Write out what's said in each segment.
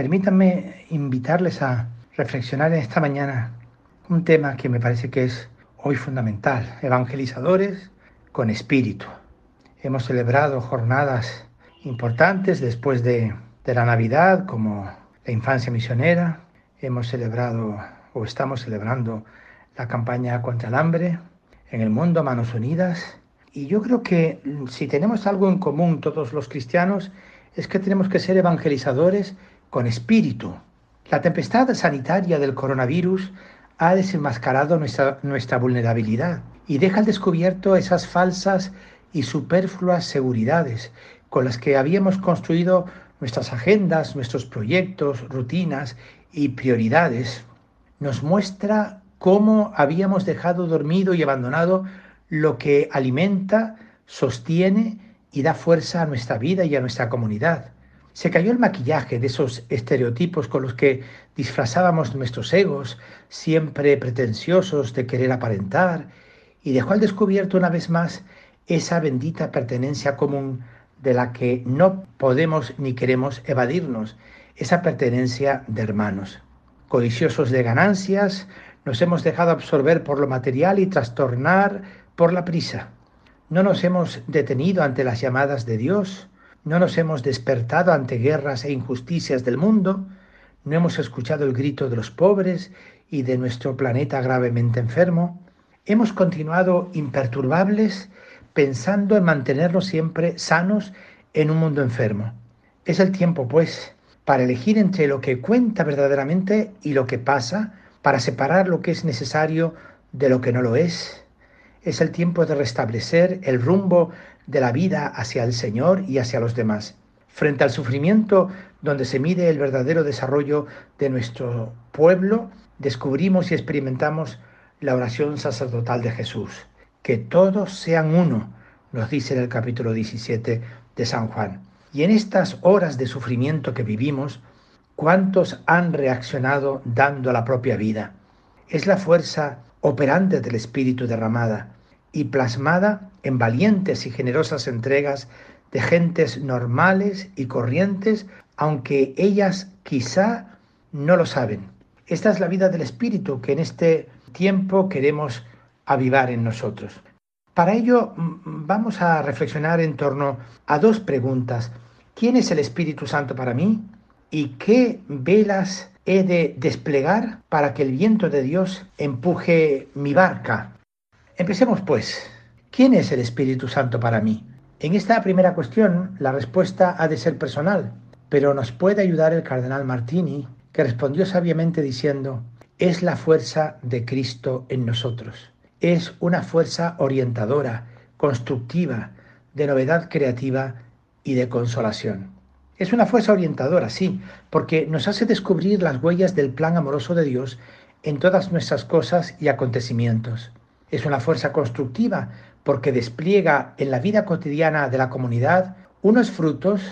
Permítanme invitarles a reflexionar en esta mañana un tema que me parece que es hoy fundamental, evangelizadores con espíritu. Hemos celebrado jornadas importantes después de, de la Navidad, como la infancia misionera. Hemos celebrado o estamos celebrando la campaña contra el hambre en el mundo, Manos Unidas y yo creo que si tenemos algo en común todos los cristianos, es que tenemos que ser evangelizadores con espíritu. La tempestad sanitaria del coronavirus ha desenmascarado nuestra, vulnerabilidad y deja al descubierto esas falsas y superfluas seguridades con las que habíamos construido nuestras agendas, nuestros proyectos, rutinas y prioridades. Nos muestra cómo habíamos dejado dormido y abandonado lo que alimenta, sostiene y da fuerza a nuestra vida y a nuestra comunidad. Se cayó el maquillaje de esos estereotipos con los que disfrazábamos nuestros egos, siempre pretenciosos de querer aparentar, y dejó al descubierto una vez más esa bendita pertenencia común de la que no podemos ni queremos evadirnos, esa pertenencia de hermanos. Codiciosos de ganancias, nos hemos dejado absorber por lo material y trastornar por la prisa. No nos hemos detenido ante las llamadas de Dios, no nos hemos despertado ante guerras e injusticias del mundo, no hemos escuchado el grito de los pobres y de nuestro planeta gravemente enfermo, hemos continuado imperturbables pensando en mantenernos siempre sanos en un mundo enfermo. Es el tiempo, pues, para elegir entre lo que cuenta verdaderamente y lo que pasa, para separar lo que es necesario de lo que no lo es, es el tiempo de restablecer el rumbo de la vida hacia el Señor y hacia los demás. Frente al sufrimiento donde se mide el verdadero desarrollo de nuestro pueblo, descubrimos y experimentamos la oración sacerdotal de Jesús. Que todos sean uno, nos dice en el capítulo 17 de San Juan. Y en estas horas de sufrimiento que vivimos, ¿cuántos han reaccionado dando la propia vida? Es la fuerza operante del Espíritu derramada y plasmada en valientes y generosas entregas de gentes normales y corrientes, aunque ellas quizá no lo saben. Esta es la vida del Espíritu que en este tiempo queremos avivar en nosotros. Para ello vamos a reflexionar en torno a dos preguntas. ¿Quién es el Espíritu Santo para mí? ¿Y qué velas he de desplegar para que el viento de Dios empuje mi barca. Empecemos pues. ¿Quién es el Espíritu Santo para mí? En esta primera cuestión la respuesta ha de ser personal, pero nos puede ayudar el cardenal Martini, que respondió sabiamente diciendo, es la fuerza de Cristo en nosotros. Es una fuerza orientadora, constructiva, de novedad creativa y de consolación. Es una fuerza orientadora, sí, porque nos hace descubrir las huellas del plan amoroso de Dios en todas nuestras cosas y acontecimientos. Es una fuerza constructiva porque despliega en la vida cotidiana de la comunidad unos frutos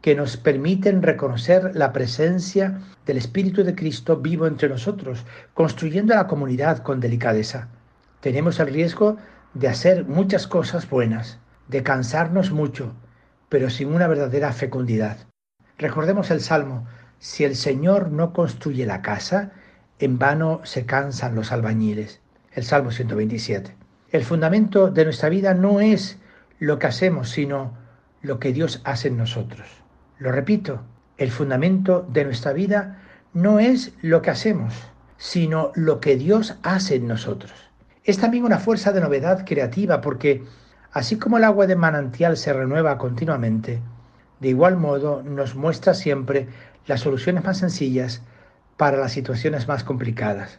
que nos permiten reconocer la presencia del Espíritu de Cristo vivo entre nosotros, construyendo la comunidad con delicadeza. Tenemos el riesgo de hacer muchas cosas buenas, de cansarnos mucho, pero sin una verdadera fecundidad. Recordemos el Salmo, si el Señor no construye la casa, en vano se cansan los albañiles. El Salmo 127. El fundamento de nuestra vida no es lo que hacemos, sino lo que Dios hace en nosotros. Lo repito, el fundamento de nuestra vida no es lo que hacemos, sino lo que Dios hace en nosotros. Es también una fuerza de novedad creativa porque, así como el agua de manantial se renueva continuamente, de igual modo nos muestra siempre las soluciones más sencillas para las situaciones más complicadas.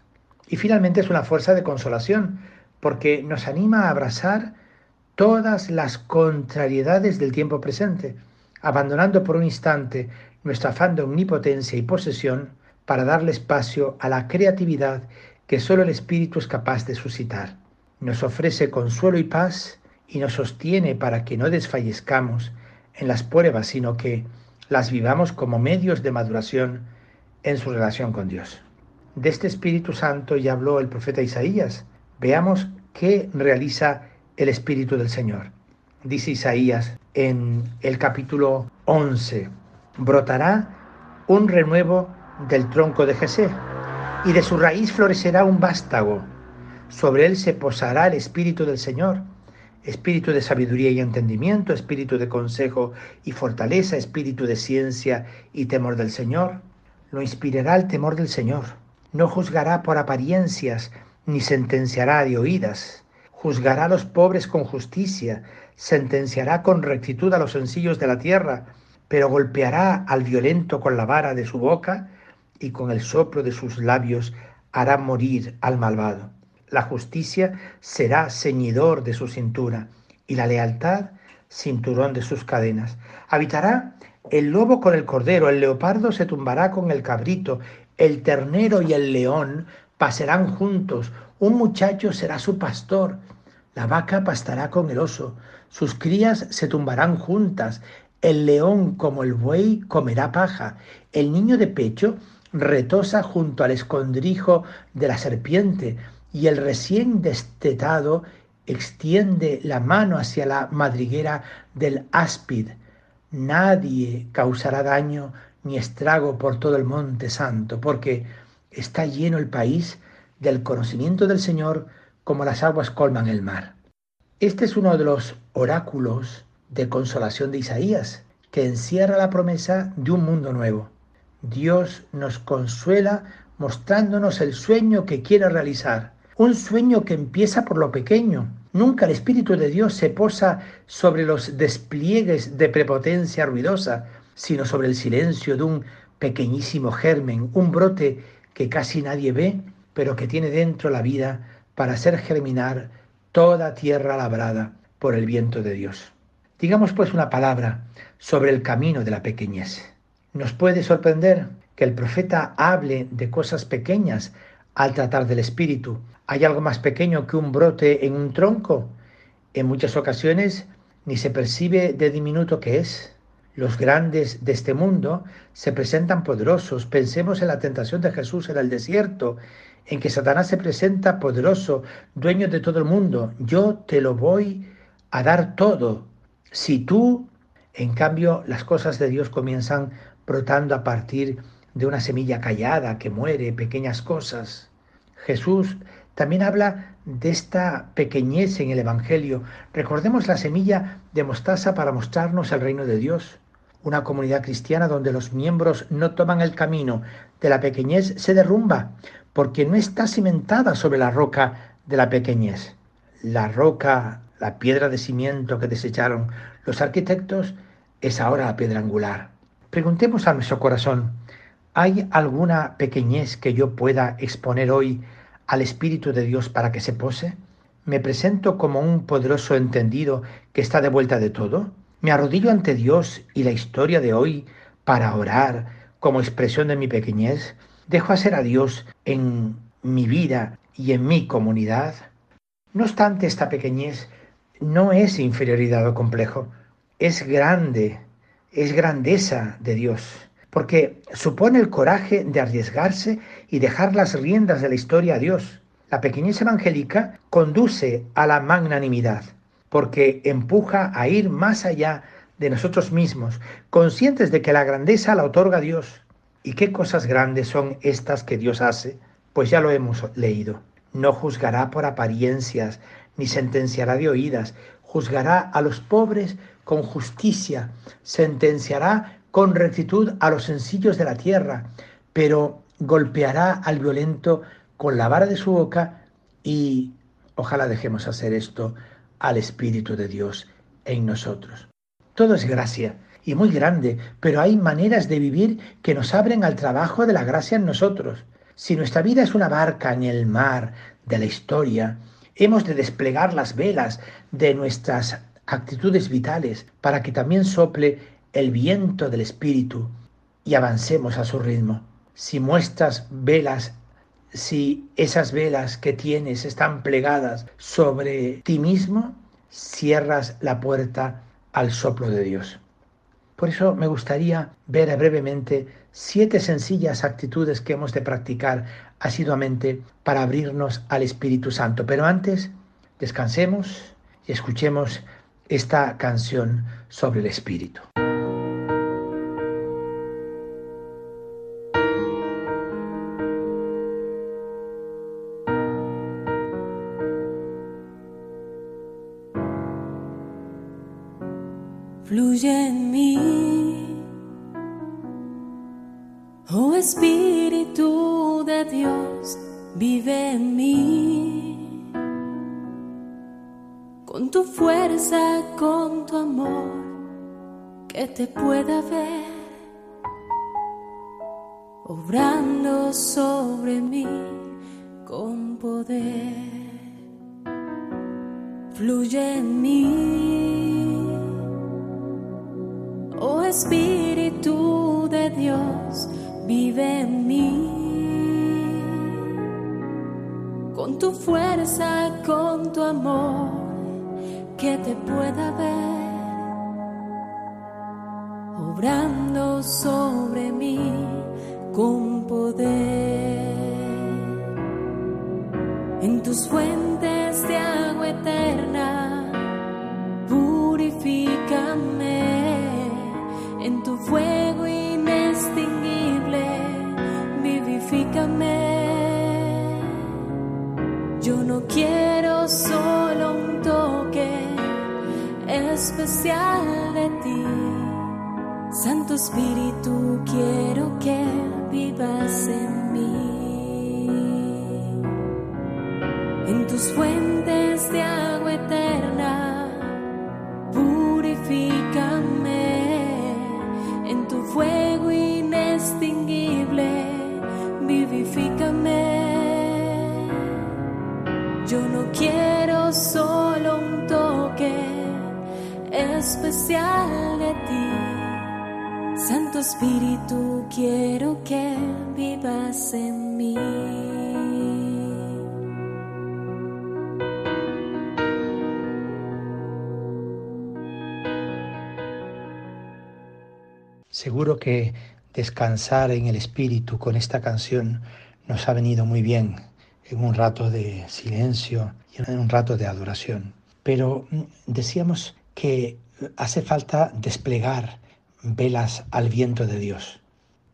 Y finalmente es una fuerza de consolación, porque nos anima a abrazar todas las contrariedades del tiempo presente, abandonando por un instante nuestro afán de omnipotencia y posesión para darle espacio a la creatividad que solo el Espíritu es capaz de suscitar. Nos ofrece consuelo y paz y nos sostiene para que no desfallezcamos en las pruebas, sino que las vivamos como medios de maduración en su relación con Dios. De este Espíritu Santo ya habló el profeta Isaías. Veamos qué realiza el Espíritu del Señor. Dice Isaías en el capítulo 11, brotará un renuevo del tronco de Jesé, y de su raíz florecerá un vástago. Sobre él se posará el Espíritu del Señor, espíritu de sabiduría y entendimiento, espíritu de consejo y fortaleza, espíritu de ciencia y temor del Señor. Lo inspirará el temor del Señor. No juzgará por apariencias, ni sentenciará de oídas. Juzgará a los pobres con justicia, sentenciará con rectitud a los sencillos de la tierra, pero golpeará al violento con la vara de su boca y con el soplo de sus labios hará morir al malvado. La justicia será ceñidor de su cintura y la lealtad cinturón de sus cadenas. Habitará el lobo con el cordero, el leopardo se tumbará con el cabrito, el ternero y el león pasarán juntos, un muchacho será su pastor, la vaca pastará con el oso, sus crías se tumbarán juntas, el león como el buey comerá paja, el niño de pecho retosa junto al escondrijo de la serpiente, y el recién destetado extiende la mano hacia la madriguera del áspid. Nadie causará daño ni estrago por todo el monte santo, porque está lleno el país del conocimiento del Señor como las aguas colman el mar. Este es uno de los oráculos de consolación de Isaías, que encierra la promesa de un mundo nuevo. Dios nos consuela mostrándonos el sueño que quiere realizar, un sueño que empieza por lo pequeño. Nunca el Espíritu de Dios se posa sobre los despliegues de prepotencia ruidosa, sino sobre el silencio de un pequeñísimo germen, un brote que casi nadie ve, pero que tiene dentro la vida para hacer germinar toda tierra labrada por el viento de Dios. Digamos pues una palabra sobre el camino de la pequeñez. Nos puede sorprender que el profeta hable de cosas pequeñas al tratar del espíritu. ¿Hay algo más pequeño que un brote en un tronco? En muchas ocasiones ni se percibe de diminuto que es. Los grandes de este mundo se presentan poderosos. Pensemos en la tentación de Jesús en el desierto, en que Satanás se presenta poderoso, dueño de todo el mundo. Yo te lo voy a dar todo. Si tú, en cambio, las cosas de Dios comienzan brotando a partir de una semilla callada que muere, pequeñas cosas. Jesús también habla de esta pequeñez en el Evangelio. Recordemos la semilla de mostaza para mostrarnos el reino de Dios. Una comunidad cristiana donde los miembros no toman el camino de la pequeñez se derrumba porque no está cimentada sobre la roca de la pequeñez. La roca, la piedra de cimiento que desecharon los arquitectos, es ahora la piedra angular. Preguntemos a nuestro corazón, ¿hay alguna pequeñez que yo pueda exponer hoy al Espíritu de Dios para que se pose? ¿Me presento como un poderoso entendido que está de vuelta de todo? ¿Me arrodillo ante Dios y la historia de hoy para orar como expresión de mi pequeñez? ¿Dejo hacer a Dios en mi vida y en mi comunidad? No obstante, esta pequeñez no es inferioridad o complejo, es grande es grandeza de Dios, porque supone el coraje de arriesgarse y dejar las riendas de la historia a Dios. La pequeñez evangélica conduce a la magnanimidad, porque empuja a ir más allá de nosotros mismos, conscientes de que la grandeza la otorga Dios. ¿Y qué cosas grandes son estas que Dios hace? Pues ya lo hemos leído. No juzgará por apariencias, ni sentenciará de oídas, juzgará a los pobres con justicia, sentenciará con rectitud a los sencillos de la tierra, pero golpeará al violento con la vara de su boca y ojalá dejemos hacer esto al Espíritu de Dios en nosotros. Todo es gracia y muy grande, pero hay maneras de vivir que nos abren al trabajo de la gracia en nosotros. Si nuestra vida es una barca en el mar de la historia, hemos de desplegar las velas de nuestras actitudes vitales para que también sople el viento del Espíritu y avancemos a su ritmo. Si muestras velas, si esas velas que tienes están plegadas sobre ti mismo, cierras la puerta al soplo de Dios. Por eso me gustaría ver brevemente siete sencillas actitudes que hemos de practicar asiduamente para abrirnos al Espíritu Santo. Pero antes, descansemos y escuchemos esta canción sobre el Espíritu. Con tu fuerza, con tu amor, que te pueda ver, obrando sobre mí con poder. Fluye en mí Oh Espíritu de Dios, vive en mí. Con tu fuerza, con tu amor, que te pueda ver. Obrando sobre mí con poder. En tus fuentes de agua eterna, purifícame en tu fuego inextinguible, vivifícame. Yo no quiero solo un especial de ti. Santo Espíritu, quiero que vivas en mí. En tus fuentes de agua eterna, purifícame en tu fuego inextinguible, vivifícame. Yo no quiero solo un toque especial de ti. Santo Espíritu, quiero que vivas en mí. Seguro que descansar en el Espíritu con esta canción nos ha venido muy bien en un rato de silencio y en un rato de adoración. Pero mm, decíamos que hace falta desplegar velas al viento de Dios.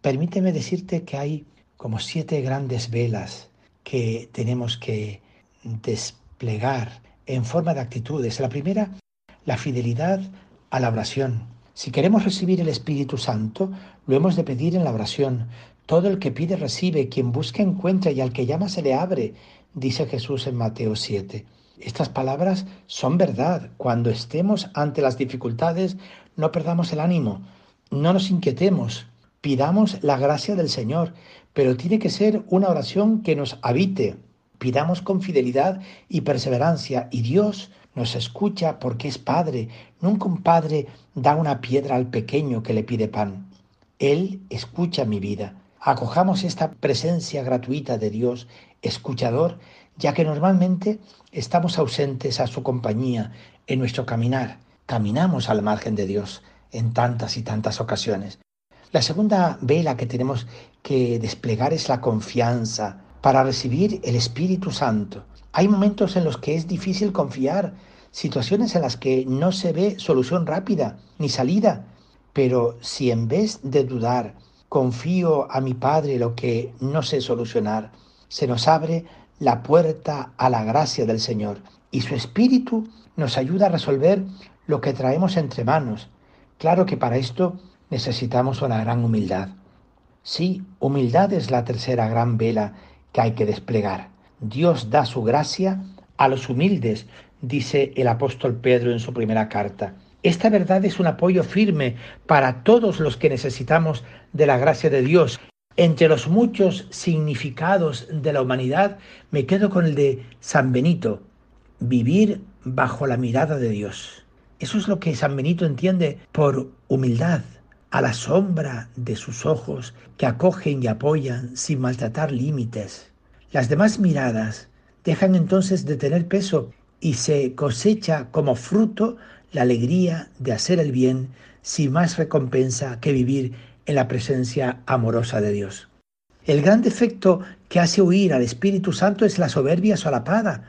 Permíteme decirte que hay como siete grandes velas que tenemos que desplegar en forma de actitudes. La primera, la fidelidad a la oración. Si queremos recibir el Espíritu Santo, lo hemos de pedir en la oración. Todo el que pide recibe, quien busca encuentra y al que llama se le abre, dice Jesús en Mateo 7. Estas palabras son verdad. Cuando estemos ante las dificultades, no perdamos el ánimo, no nos inquietemos, pidamos la gracia del Señor, pero tiene que ser una oración que nos habite. Pidamos con fidelidad y perseverancia y Dios nos escucha porque es Padre. Nunca un Padre da una piedra al pequeño que le pide pan. Él escucha mi vida. Acojamos esta presencia gratuita de Dios, escuchador, ya que normalmente estamos ausentes a su compañía en nuestro caminar. Caminamos al margen de Dios en tantas y tantas ocasiones. La segunda vela que tenemos que desplegar es la confianza para recibir el Espíritu Santo. Hay momentos en los que es difícil confiar, situaciones en las que no se ve solución rápida ni salida, pero si en vez de dudar confío a mi Padre lo que no sé solucionar, se nos abre la puerta a la gracia del Señor y su Espíritu nos ayuda a resolver lo que traemos entre manos. Claro que para esto necesitamos una gran humildad. Sí, humildad es la tercera gran vela que hay que desplegar. Dios da su gracia a los humildes, dice el apóstol Pedro en su primera carta. Esta verdad es un apoyo firme para todos los que necesitamos de la gracia de Dios. Entre los muchos significados de la humanidad, me quedo con el de San Benito, vivir bajo la mirada de Dios. Eso es lo que San Benito entiende por humildad, a la sombra de sus ojos que acogen y apoyan sin maltratar límites. Las demás miradas dejan entonces de tener peso y se cosecha como fruto la alegría de hacer el bien sin más recompensa que vivir en la presencia amorosa de Dios. El gran defecto que hace huir al Espíritu Santo es la soberbia solapada,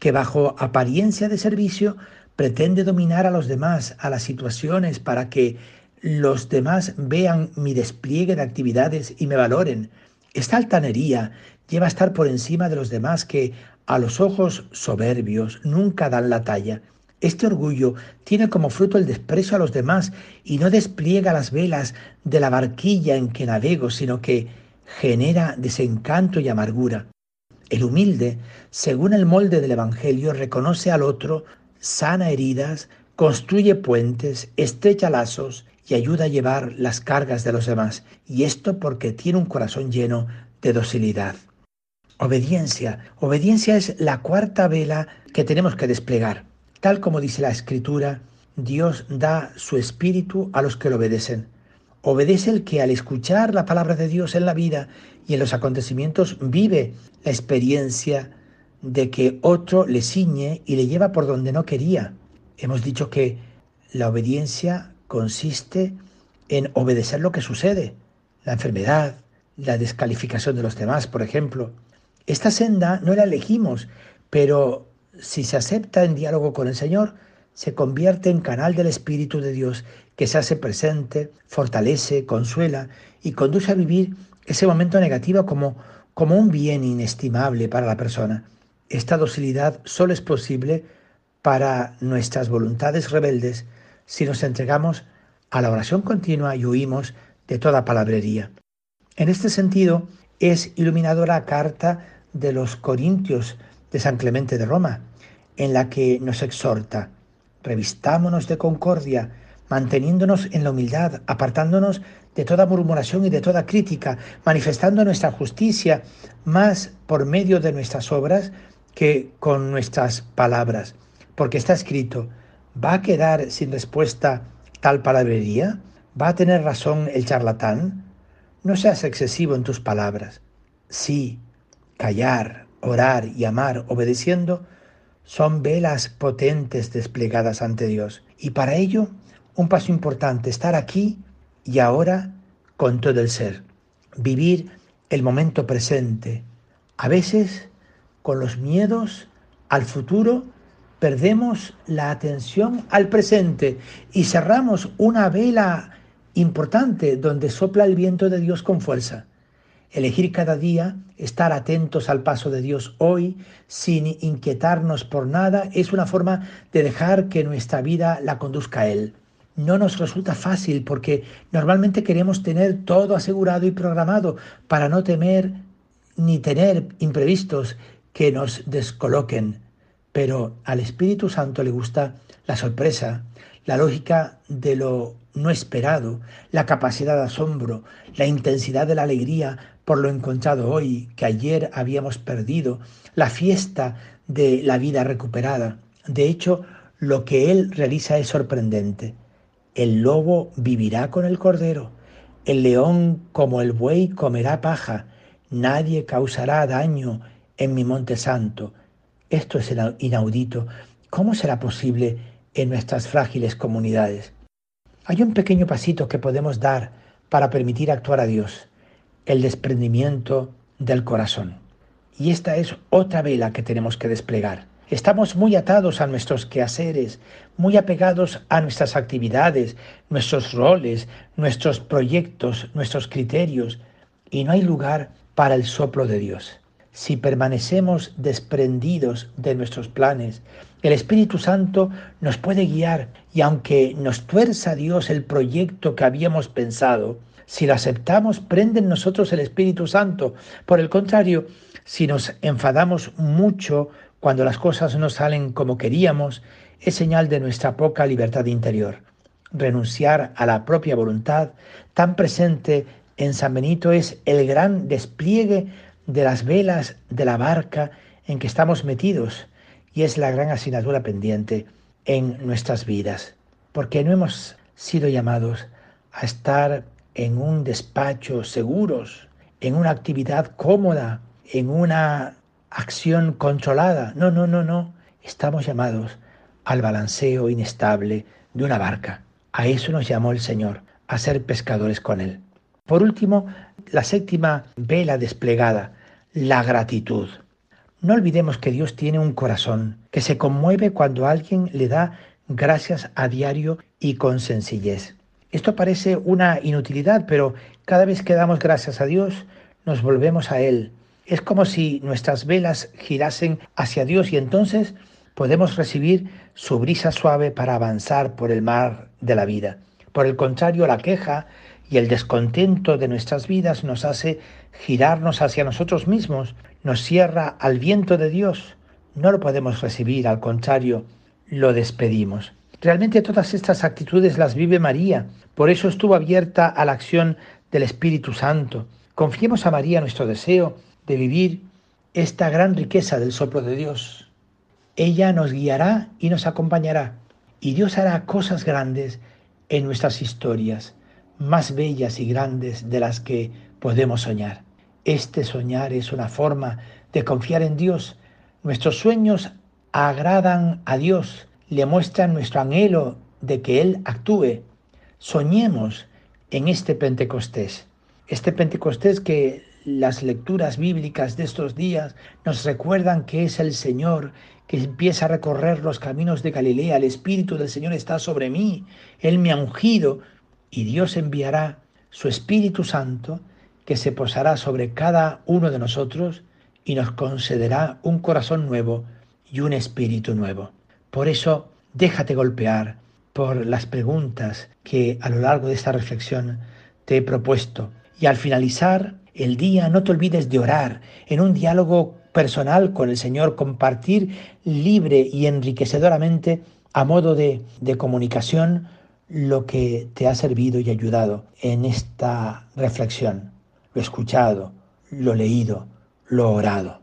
que bajo apariencia de servicio pretende dominar a los demás, a las situaciones, para que los demás vean mi despliegue de actividades y me valoren. Esta altanería lleva a estar por encima de los demás que a los ojos soberbios nunca dan la talla. Este orgullo tiene como fruto el desprecio a los demás y no despliega las velas de la barquilla en que navego, sino que genera desencanto y amargura. El humilde, según el molde del Evangelio, reconoce al otro, sana heridas, construye puentes, estrecha lazos y ayuda a llevar las cargas de los demás. Y esto porque tiene un corazón lleno de docilidad. Obediencia. Obediencia es la cuarta vela que tenemos que desplegar. Tal como dice la Escritura, Dios da su espíritu a los que lo obedecen. Obedece el que al escuchar la palabra de Dios en la vida y en los acontecimientos vive la experiencia de que otro le ciñe y le lleva por donde no quería. Hemos dicho que la obediencia consiste en obedecer lo que sucede, la enfermedad, la descalificación de los demás, por ejemplo. Esta senda no la elegimos, pero si se acepta en diálogo con el Señor, se convierte en canal del Espíritu de Dios que se hace presente, fortalece, consuela y conduce a vivir ese momento negativo como, como un bien inestimable para la persona. Esta docilidad solo es posible para nuestras voluntades rebeldes si nos entregamos a la oración continua y huimos de toda palabrería. En este sentido, es iluminadora carta de los Corintios de San Clemente de Roma, en la que nos exhorta, revistámonos de concordia, manteniéndonos en la humildad, apartándonos de toda murmuración y de toda crítica, manifestando nuestra justicia más por medio de nuestras obras que con nuestras palabras. Porque está escrito, ¿va a quedar sin respuesta tal palabrería? ¿Va a tener razón el charlatán? No seas excesivo en tus palabras. Sí, callar, orar y amar obedeciendo son velas potentes desplegadas ante Dios. Y para ello, un paso importante, estar aquí y ahora con todo el ser. Vivir el momento presente. A veces, con los miedos al futuro, perdemos la atención al presente y cerramos una vela importante donde sopla el viento de Dios con fuerza. Elegir cada día, estar atentos al paso de Dios hoy, sin inquietarnos por nada, es una forma de dejar que nuestra vida la conduzca a Él. No nos resulta fácil porque normalmente queremos tener todo asegurado y programado para no temer ni tener imprevistos que nos descoloquen. Pero al Espíritu Santo le gusta la sorpresa, la lógica de lo no esperado, la capacidad de asombro, la intensidad de la alegría por lo encontrado hoy que ayer habíamos perdido, la fiesta de la vida recuperada. De hecho, lo que Él realiza es sorprendente. El lobo vivirá con el cordero, el león como el buey comerá paja, nadie causará daño en mi monte santo. Esto es inaudito. ¿Cómo será posible en nuestras frágiles comunidades? Hay un pequeño pasito que podemos dar para permitir actuar a Dios, el desprendimiento del corazón. Y esta es otra vela que tenemos que desplegar. Estamos muy atados a nuestros quehaceres, muy apegados a nuestras actividades, nuestros roles, nuestros proyectos, nuestros criterios, y no hay lugar para el soplo de Dios. Si permanecemos desprendidos de nuestros planes, el Espíritu Santo nos puede guiar y aunque nos tuerza Dios el proyecto que habíamos pensado, si lo aceptamos, prende en nosotros el Espíritu Santo. Por el contrario, si nos enfadamos mucho cuando las cosas no salen como queríamos, es señal de nuestra poca libertad interior. Renunciar a la propia voluntad, tan presente en San Benito, es el gran despliegue de las velas de la barca en que estamos metidos y es la gran asignatura pendiente en nuestras vidas, porque no hemos sido llamados a estar en un despacho seguros, en una actividad cómoda, en una acción controlada. No, no, no, no. Estamos llamados al balanceo inestable de una barca. A eso nos llamó el Señor, a ser pescadores con Él. Por último, la séptima vela desplegada, la gratitud. No olvidemos que Dios tiene un corazón que se conmueve cuando alguien le da gracias a diario y con sencillez. Esto parece una inutilidad, pero cada vez que damos gracias a Dios, nos volvemos a Él. Es como si nuestras velas girasen hacia Dios y entonces podemos recibir su brisa suave para avanzar por el mar de la vida. Por el contrario, la queja y el descontento de nuestras vidas nos hace girarnos hacia nosotros mismos, nos cierra al viento de Dios. No lo podemos recibir, al contrario, lo despedimos. Realmente todas estas actitudes las vive María, por eso estuvo abierta a la acción del Espíritu Santo. Confiemos a María nuestro deseo de vivir esta gran riqueza del soplo de Dios. Ella nos guiará y nos acompañará, y Dios hará cosas grandes en nuestras historias, más bellas y grandes de las que podemos soñar. Este soñar es una forma de confiar en Dios. Nuestros sueños agradan a Dios le muestran nuestro anhelo de que Él actúe. Soñemos en este Pentecostés. Este Pentecostés que las lecturas bíblicas de estos días nos recuerdan que es el Señor que empieza a recorrer los caminos de Galilea. El Espíritu del Señor está sobre mí. Él me ha ungido y Dios enviará su Espíritu Santo que se posará sobre cada uno de nosotros y nos concederá un corazón nuevo y un espíritu nuevo. Por eso, déjate golpear por las preguntas que a lo largo de esta reflexión te he propuesto. Y al finalizar el día, no te olvides de orar en un diálogo personal con el Señor, compartir libre y enriquecedoramente a modo de, de comunicación lo que te ha servido y ayudado en esta reflexión. Lo escuchado, lo leído, lo orado,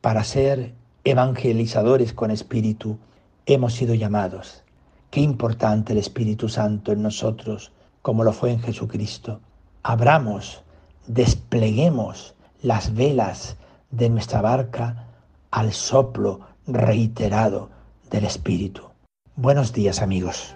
para ser evangelizadores con espíritu hemos sido llamados. Qué importante el Espíritu Santo en nosotros, como lo fue en Jesucristo. Abramos, despleguemos las velas de nuestra barca al soplo reiterado del Espíritu. Buenos días amigos.